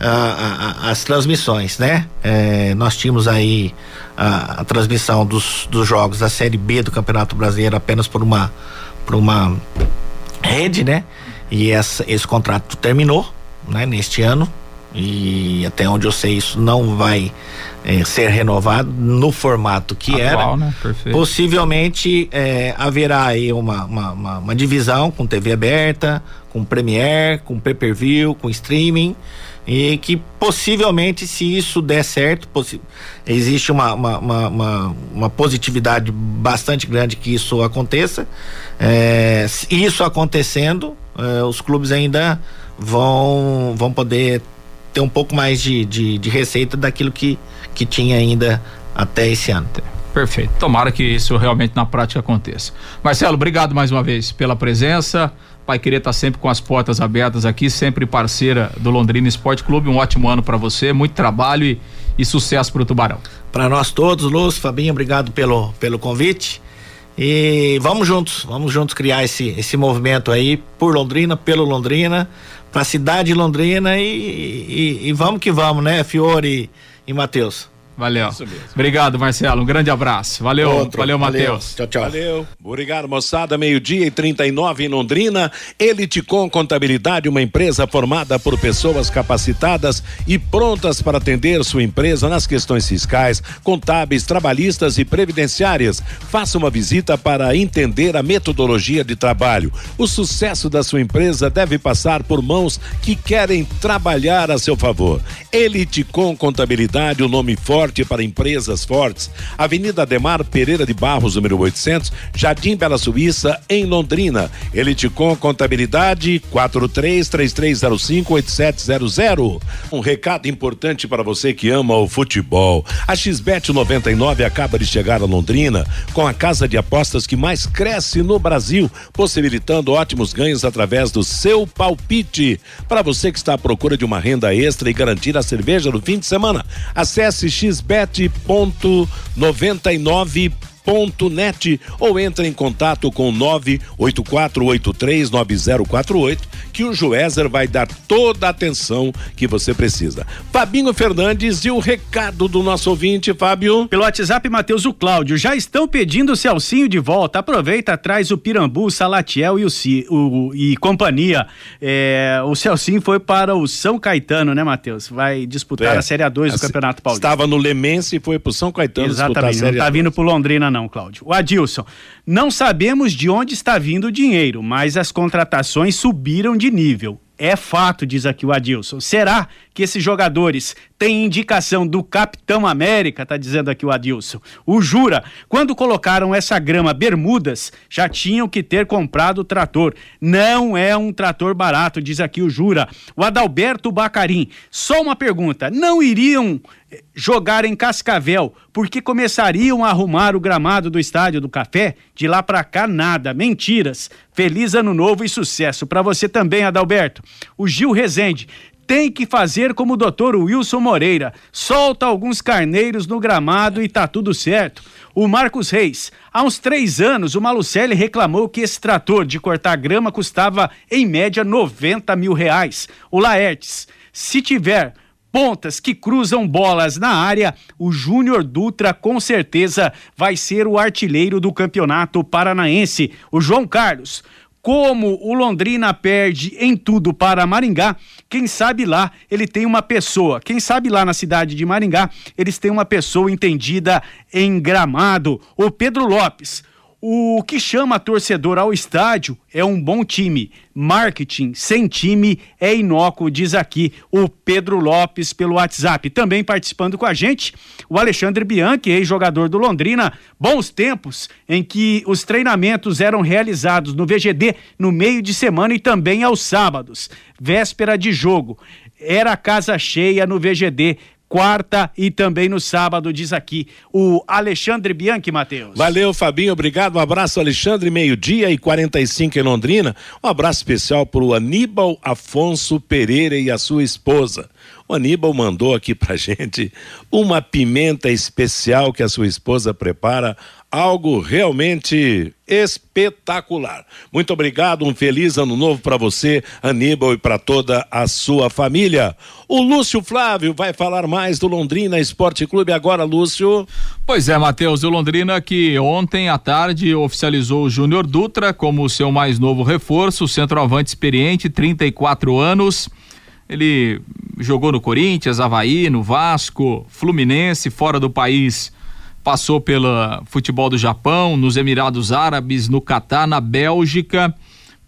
a, a, as transmissões, né? É, nós tínhamos aí a, transmissão dos, dos jogos da Série B do Campeonato Brasileiro apenas por uma, por uma rede, né? E essa, esse contrato terminou, né? Neste ano e até onde eu sei isso não vai é, ser renovado no formato que Atual, era. Né? Possivelmente é, haverá aí uma, uma, uma, uma, divisão com TV aberta, com Premiere, com pay-per-view, com streaming e que possivelmente se isso der certo existe uma, uma, uma, uma, positividade bastante grande que isso aconteça é, isso acontecendo é, os clubes ainda vão vão poder ter um pouco mais de, de, de receita daquilo que, que tinha ainda até esse ano Perfeito. Tomara que isso realmente na prática aconteça. Marcelo, obrigado mais uma vez pela presença. Pai Querer tá sempre com as portas abertas aqui, sempre parceira do Londrina Esporte Clube. Um ótimo ano para você, muito trabalho e, e sucesso para o Tubarão. Para nós todos, Lúcio, Fabinho, obrigado pelo, pelo convite. E vamos juntos, vamos juntos criar esse, esse movimento aí por Londrina, pelo Londrina, para a cidade de Londrina e, e, e, vamos que vamos, né, Fiore e, e Matheus. Valeu. Obrigado, Marcelo. Um grande abraço. Valeu, Outro. valeu, Matheus. Tchau, tchau. Valeu. Obrigado, moçada. Meio-dia e 39 em Londrina. Eliticom Contabilidade, uma empresa formada por pessoas capacitadas e prontas para atender sua empresa nas questões fiscais, contábeis, trabalhistas e previdenciárias. Faça uma visita para entender a metodologia de trabalho. O sucesso da sua empresa deve passar por mãos que querem trabalhar a seu favor. Eliticom Contabilidade, o nome forte forte para empresas fortes. Avenida Ademar Pereira de Barros, número 800, Jardim Bela Suíça, em Londrina. Eliticom Contabilidade 4333058700. Um recado importante para você que ama o futebol. A XBet 99 acaba de chegar a Londrina com a casa de apostas que mais cresce no Brasil, possibilitando ótimos ganhos através do seu palpite. Para você que está à procura de uma renda extra e garantir a cerveja no fim de semana, acesse x xbet.99 net ou entra em contato com 984839048 que o Joézer vai dar toda a atenção que você precisa. Fabinho Fernandes e o recado do nosso ouvinte, Fábio. Pelo WhatsApp, Matheus, o Cláudio, já estão pedindo o Celcinho de volta. Aproveita, traz o Pirambu, o Salatiel e o, o e companhia. É, o Celcinho foi para o São Caetano, né, Matheus? Vai disputar é, a Série A2 do Campeonato Paulista. Estava no Lemense e foi para o São Caetano Exatamente, não está vindo para Londrina não, Cláudio. O Adilson, não sabemos de onde está vindo o dinheiro, mas as contratações subiram de nível. É fato, diz aqui o Adilson. Será que esses jogadores têm indicação do Capitão América? Tá dizendo aqui o Adilson. O Jura, quando colocaram essa grama Bermudas, já tinham que ter comprado o trator. Não é um trator barato, diz aqui o Jura. O Adalberto Bacarim, só uma pergunta: não iriam jogar em Cascavel porque começariam a arrumar o gramado do Estádio do Café? De lá para cá, nada. Mentiras. Feliz ano novo e sucesso para você também, Adalberto. O Gil Rezende tem que fazer como o doutor Wilson Moreira. Solta alguns carneiros no gramado e tá tudo certo. O Marcos Reis. Há uns três anos, o Malucelli reclamou que esse trator de cortar grama custava, em média, 90 mil reais. O Laertes. Se tiver pontas que cruzam bolas na área, o Júnior Dutra com certeza vai ser o artilheiro do campeonato paranaense. O João Carlos como o Londrina perde em tudo para Maringá, quem sabe lá ele tem uma pessoa, quem sabe lá na cidade de Maringá eles têm uma pessoa entendida em gramado. O Pedro Lopes, o que chama torcedor ao estádio é um bom time. Marketing sem time é inócuo, diz aqui o Pedro Lopes pelo WhatsApp. Também participando com a gente, o Alexandre Bianchi, ex-jogador do Londrina. Bons tempos em que os treinamentos eram realizados no VGD no meio de semana e também aos sábados, véspera de jogo. Era casa cheia no VGD quarta e também no sábado, diz aqui o Alexandre Bianchi, Matheus. Valeu, Fabinho, obrigado. Um abraço, Alexandre, meio-dia e 45 em Londrina. Um abraço especial para o Aníbal Afonso Pereira e a sua esposa. O Aníbal mandou aqui pra *laughs* gente uma pimenta especial que a sua esposa prepara algo realmente espetacular. Muito obrigado, um feliz ano novo para você, Aníbal, e para toda a sua família. O Lúcio Flávio vai falar mais do Londrina Esporte Clube agora, Lúcio. Pois é, Matheus, o Londrina que ontem à tarde oficializou o Júnior Dutra como seu mais novo reforço, centroavante experiente, 34 anos. Ele jogou no Corinthians, Havaí, no Vasco, Fluminense, fora do país passou pelo futebol do Japão, nos Emirados Árabes, no Catar, na Bélgica.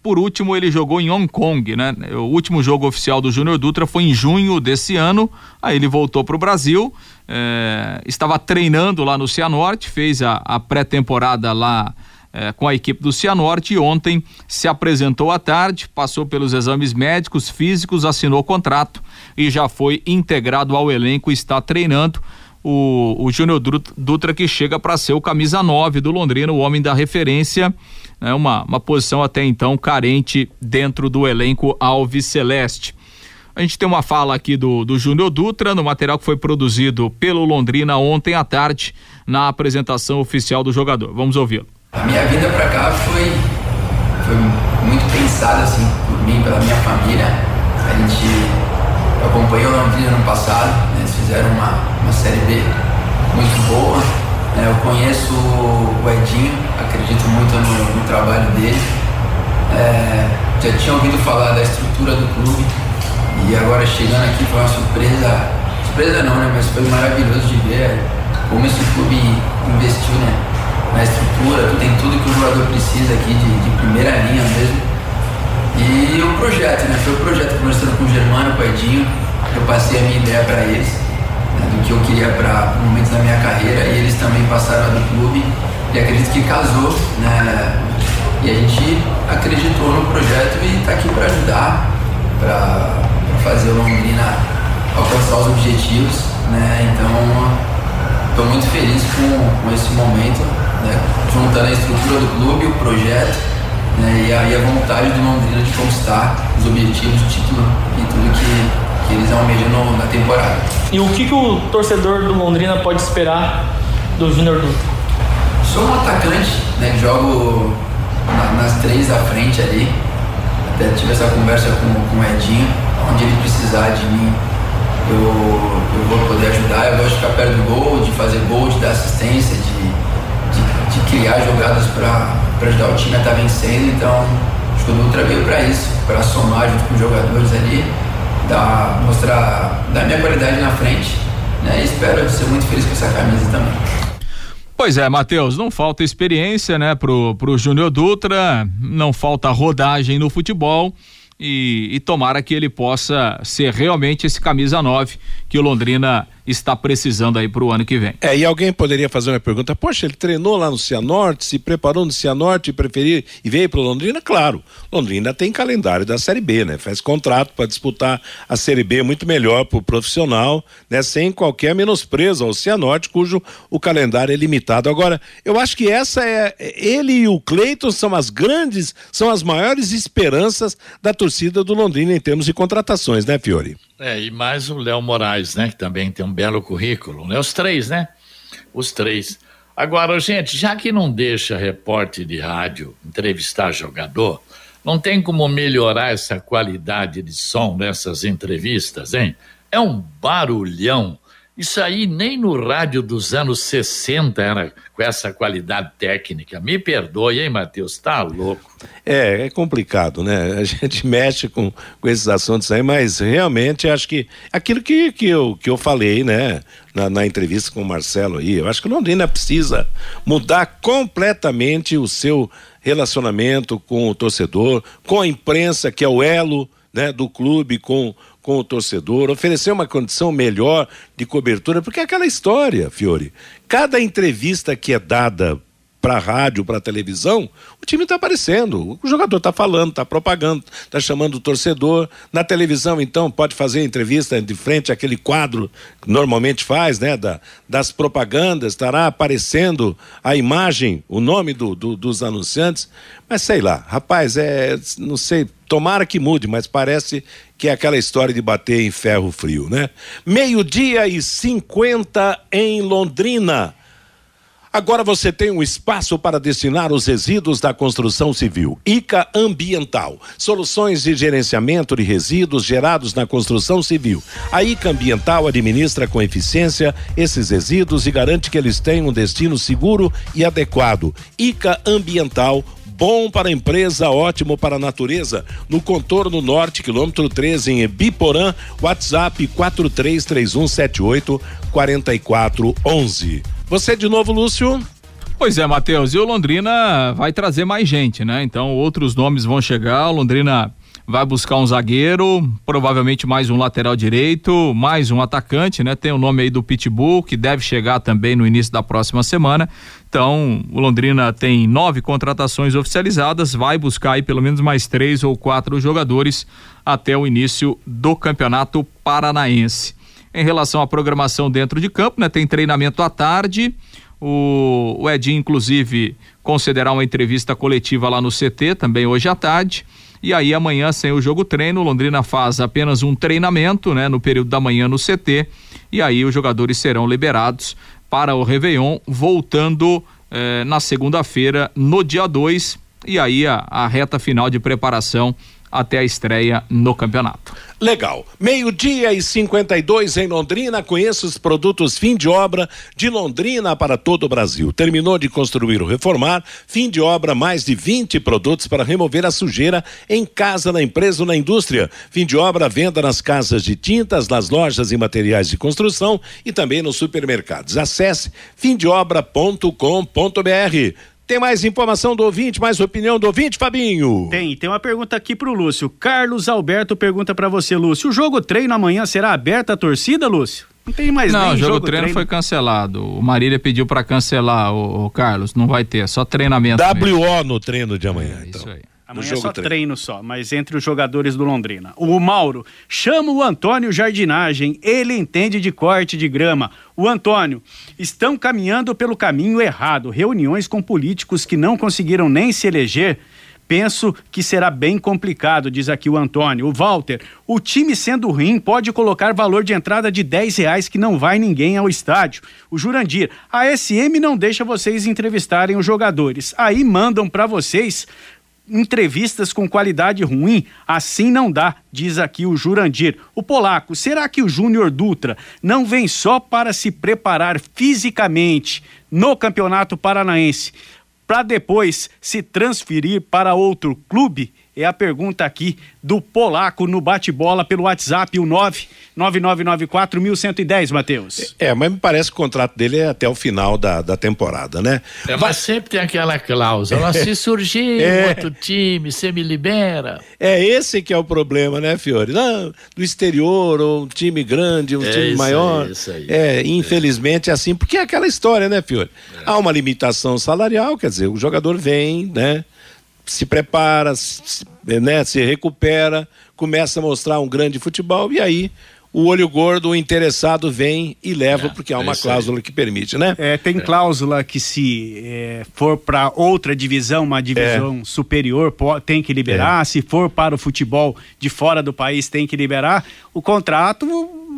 Por último, ele jogou em Hong Kong, né? O último jogo oficial do Júnior Dutra foi em junho desse ano. Aí ele voltou para o Brasil, é, estava treinando lá no Cianorte, fez a, a pré-temporada lá é, com a equipe do Cianorte e ontem se apresentou à tarde, passou pelos exames médicos, físicos, assinou o contrato e já foi integrado ao elenco está treinando o, o Júnior Dutra que chega para ser o camisa 9 do Londrina, o homem da referência, né, uma, uma posição até então carente dentro do elenco Alves Celeste. A gente tem uma fala aqui do, do Júnior Dutra no material que foi produzido pelo Londrina ontem à tarde na apresentação oficial do jogador. Vamos ouvi-lo. A minha vinda para cá foi, foi muito pensada assim por mim, pela minha família. A gente eu acompanhei o Londrina no passado, né, eles fizeram uma, uma Série B muito boa. Né, eu conheço o Edinho, acredito muito no, no trabalho dele. É, já tinha ouvido falar da estrutura do clube e agora chegando aqui foi uma surpresa. Surpresa não, né? Mas foi maravilhoso de ver como esse clube investiu né, na estrutura, tem tudo que o jogador precisa aqui de, de primeira linha mesmo. E o projeto, né? Foi o projeto conversando com o Germano, com o Edinho. Eu passei a minha ideia para eles, né, do que eu queria para momentos da minha carreira, e eles também passaram a do clube. E acredito que casou, né? E a gente acreditou no projeto e está aqui para ajudar, para fazer o Londrina alcançar os objetivos, né? Então, estou muito feliz com, com esse momento, né? Juntando a estrutura do clube, o projeto né? E aí a vontade do Londrina de conquistar os objetivos, o título e tudo que, que eles almejam no, na temporada. E o que, que o torcedor do Londrina pode esperar do Júnior Dutra? Sou um atacante, né? Jogo na, nas três à frente ali. Até tive essa conversa com, com o Edinho, onde ele precisar de mim, eu, eu vou poder ajudar. Eu gosto de ficar perto do gol, de fazer gol, de dar assistência, de, de, de criar jogadas para para ajudar o time a estar tá vencendo. Então, acho que o Dutra veio para isso, para somar junto com os jogadores ali, dar, mostrar da minha qualidade na frente. Né? E espero ser muito feliz com essa camisa também. Pois é, Matheus, não falta experiência, né, pro, pro Júnior Dutra, não falta rodagem no futebol e, e tomara que ele possa ser realmente esse camisa 9 que o Londrina está precisando aí para o ano que vem. É, e alguém poderia fazer uma pergunta: poxa, ele treinou lá no Cianorte, se preparou no Cianorte e preferir e veio para Londrina? Claro, Londrina tem calendário da Série B, né? Faz contrato para disputar a Série B muito melhor para o profissional, né? Sem qualquer menosprezo ao Cianorte, cujo o calendário é limitado. Agora, eu acho que essa é ele e o Cleiton são as grandes, são as maiores esperanças da torcida do Londrina em termos de contratações, né, Fiore? É, e mais o Léo Moraes, né? Que também tem um belo currículo, né? Os três, né? Os três. Agora, gente, já que não deixa repórter de rádio entrevistar jogador, não tem como melhorar essa qualidade de som nessas entrevistas, hein? É um barulhão. Isso aí nem no rádio dos anos 60 era com essa qualidade técnica. Me perdoe, hein, Matheus? Tá louco. É, é complicado, né? *laughs* A gente mexe com, com esses assuntos aí, mas realmente acho que aquilo que, que, eu, que eu falei, né? Na, na entrevista com o Marcelo aí, eu acho que o Londrina precisa mudar completamente o seu relacionamento com o torcedor, com a imprensa, que é o elo né, do clube com com o torcedor, oferecer uma condição melhor de cobertura, porque é aquela história, Fiore. Cada entrevista que é dada para rádio, para televisão, o time está aparecendo, o jogador está falando, está propagando, está chamando o torcedor. Na televisão, então, pode fazer entrevista de frente àquele quadro que normalmente faz, né? Da, das propagandas, estará aparecendo a imagem, o nome do, do, dos anunciantes. Mas sei lá, rapaz, é. Não sei, tomara que mude, mas parece que é aquela história de bater em ferro frio, né? Meio-dia e 50 em Londrina. Agora você tem um espaço para destinar os resíduos da construção civil. ICA Ambiental. Soluções de gerenciamento de resíduos gerados na construção civil. A ICA Ambiental administra com eficiência esses resíduos e garante que eles tenham um destino seguro e adequado. ICA Ambiental bom para a empresa, ótimo para a natureza. No contorno norte, quilômetro 13, em Biporã, WhatsApp 433178 4411. Você de novo, Lúcio? Pois é, Matheus, e o Londrina vai trazer mais gente, né? Então outros nomes vão chegar, o Londrina vai buscar um zagueiro, provavelmente mais um lateral direito, mais um atacante, né? Tem o nome aí do Pitbull, que deve chegar também no início da próxima semana. Então, o Londrina tem nove contratações oficializadas, vai buscar aí pelo menos mais três ou quatro jogadores até o início do Campeonato Paranaense. Em relação à programação dentro de campo, né? Tem treinamento à tarde. O, o Edinho, inclusive, concederá uma entrevista coletiva lá no CT, também hoje à tarde. E aí amanhã, sem o jogo treino, Londrina faz apenas um treinamento, né, no período da manhã no CT. E aí os jogadores serão liberados para o Réveillon, voltando eh, na segunda-feira, no dia 2. E aí a, a reta final de preparação até a estreia no campeonato. Legal. Meio-dia e 52 em Londrina. Conheça os produtos fim de obra de Londrina para todo o Brasil. Terminou de construir ou reformar, fim de obra, mais de 20 produtos para remover a sujeira em casa, na empresa ou na indústria. Fim de obra, venda nas casas de tintas, nas lojas e materiais de construção e também nos supermercados. Acesse fimdeobra.com.br. Tem mais informação do ouvinte, mais opinião do ouvinte, Fabinho? Tem, tem uma pergunta aqui pro Lúcio. Carlos Alberto pergunta para você, Lúcio. O jogo treino amanhã será aberto à torcida, Lúcio? Não tem mais Não, o jogo, jogo treino, treino, foi cancelado. O Marília pediu para cancelar, o, o, Carlos. Não vai ter, só treinamento. WO mesmo. no treino de amanhã. É, então. Isso aí. Amanhã é só treino. treino só, mas entre os jogadores do Londrina. O Mauro chama o Antônio Jardinagem, ele entende de corte de grama. O Antônio, estão caminhando pelo caminho errado. Reuniões com políticos que não conseguiram nem se eleger. Penso que será bem complicado, diz aqui o Antônio. O Walter, o time sendo ruim pode colocar valor de entrada de 10 reais que não vai ninguém ao estádio. O Jurandir, a SM não deixa vocês entrevistarem os jogadores. Aí mandam para vocês entrevistas com qualidade ruim, assim não dá, diz aqui o Jurandir. O polaco, será que o Júnior Dutra não vem só para se preparar fisicamente no Campeonato Paranaense, para depois se transferir para outro clube? É a pergunta aqui do Polaco no bate-bola pelo WhatsApp, o 99994-1110, Matheus. É, mas me parece que o contrato dele é até o final da, da temporada, né? É, mas sempre tem aquela cláusula, é. se *laughs* surgir é. outro time, você me libera. É esse que é o problema, né, Fiore? Não, do exterior, ou um time grande, um é time maior. Aí, isso aí. É, infelizmente é assim, porque é aquela história, né, Fiore? É. Há uma limitação salarial, quer dizer, o jogador vem, né? Se prepara, se, né, se recupera, começa a mostrar um grande futebol e aí o olho gordo, o interessado vem e leva, é, porque há uma cláusula aí. que permite, né? É, tem é. cláusula que se é, for para outra divisão, uma divisão é. superior, tem que liberar. É. Se for para o futebol de fora do país, tem que liberar. O contrato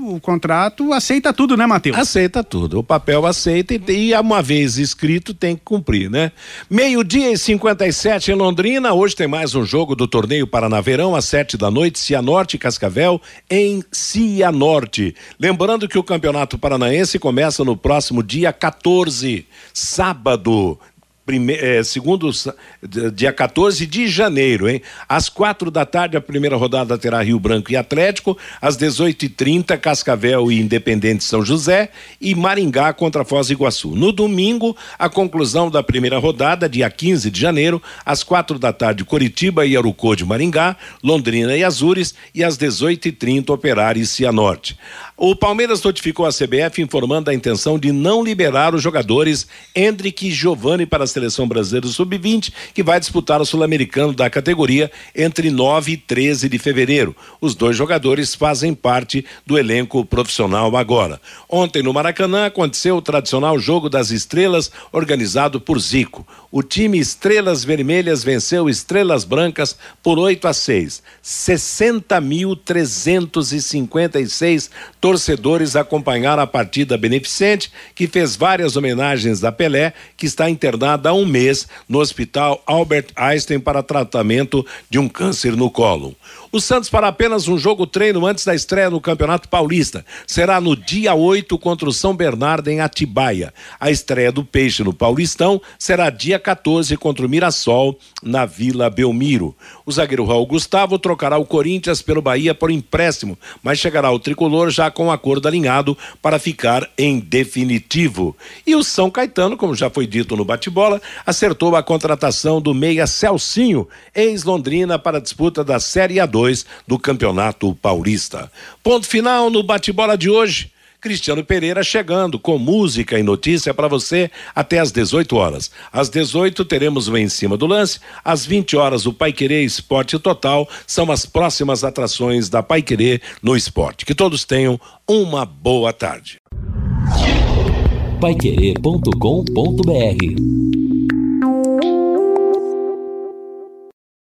o contrato aceita tudo, né, Matheus? Aceita tudo. O papel aceita e, e uma vez escrito tem que cumprir, né? Meio-dia e 57 em Londrina. Hoje tem mais um jogo do torneio Paranaverão às sete da noite, Cianorte Cascavel em Cianorte. Lembrando que o Campeonato Paranaense começa no próximo dia 14, sábado, É, segundo dia 14 de janeiro, hein? Às quatro da tarde, a primeira rodada terá Rio Branco e Atlético. Às 18h30, Cascavel e Independente São José. E Maringá contra Foz do Iguaçu. No domingo, a conclusão da primeira rodada, dia 15 de janeiro, às quatro da tarde, Curitiba e Arucô de Maringá, Londrina e Azures. E às 18h30, Operário e Cianorte. O Palmeiras notificou a CBF informando a intenção de não liberar os jogadores Hendrick e Giovanni para a seleção brasileira sub-20, que vai disputar o sul-americano da categoria entre 9 e 13 de fevereiro. Os dois jogadores fazem parte do elenco profissional agora. Ontem no Maracanã aconteceu o tradicional jogo das estrelas organizado por Zico. O time Estrelas Vermelhas venceu Estrelas Brancas por 8 a 6. 60.356 torcedores acompanharam a partida beneficente, que fez várias homenagens a Pelé, que está internada há um mês no Hospital Albert Einstein para tratamento de um câncer no colo. O Santos para apenas um jogo treino antes da estreia no Campeonato Paulista. Será no dia 8 contra o São Bernardo em Atibaia. A estreia do Peixe no Paulistão será dia 14 contra o Mirassol na Vila Belmiro. O zagueiro Raul Gustavo trocará o Corinthians pelo Bahia por empréstimo, mas chegará ao tricolor já com o acordo alinhado para ficar em definitivo. E o São Caetano, como já foi dito no bate-bola, acertou a contratação do meia Celcinho, ex-Londrina, para a disputa da Série A2 do Campeonato Paulista. Ponto final no bate-bola de hoje. Cristiano Pereira chegando com música e notícia para você até às 18 horas. Às 18 teremos o Em Cima do Lance. Às 20 horas, o Pai Querer Esporte Total são as próximas atrações da Pai Querer no esporte. Que todos tenham uma boa tarde. Paiquerê.com.br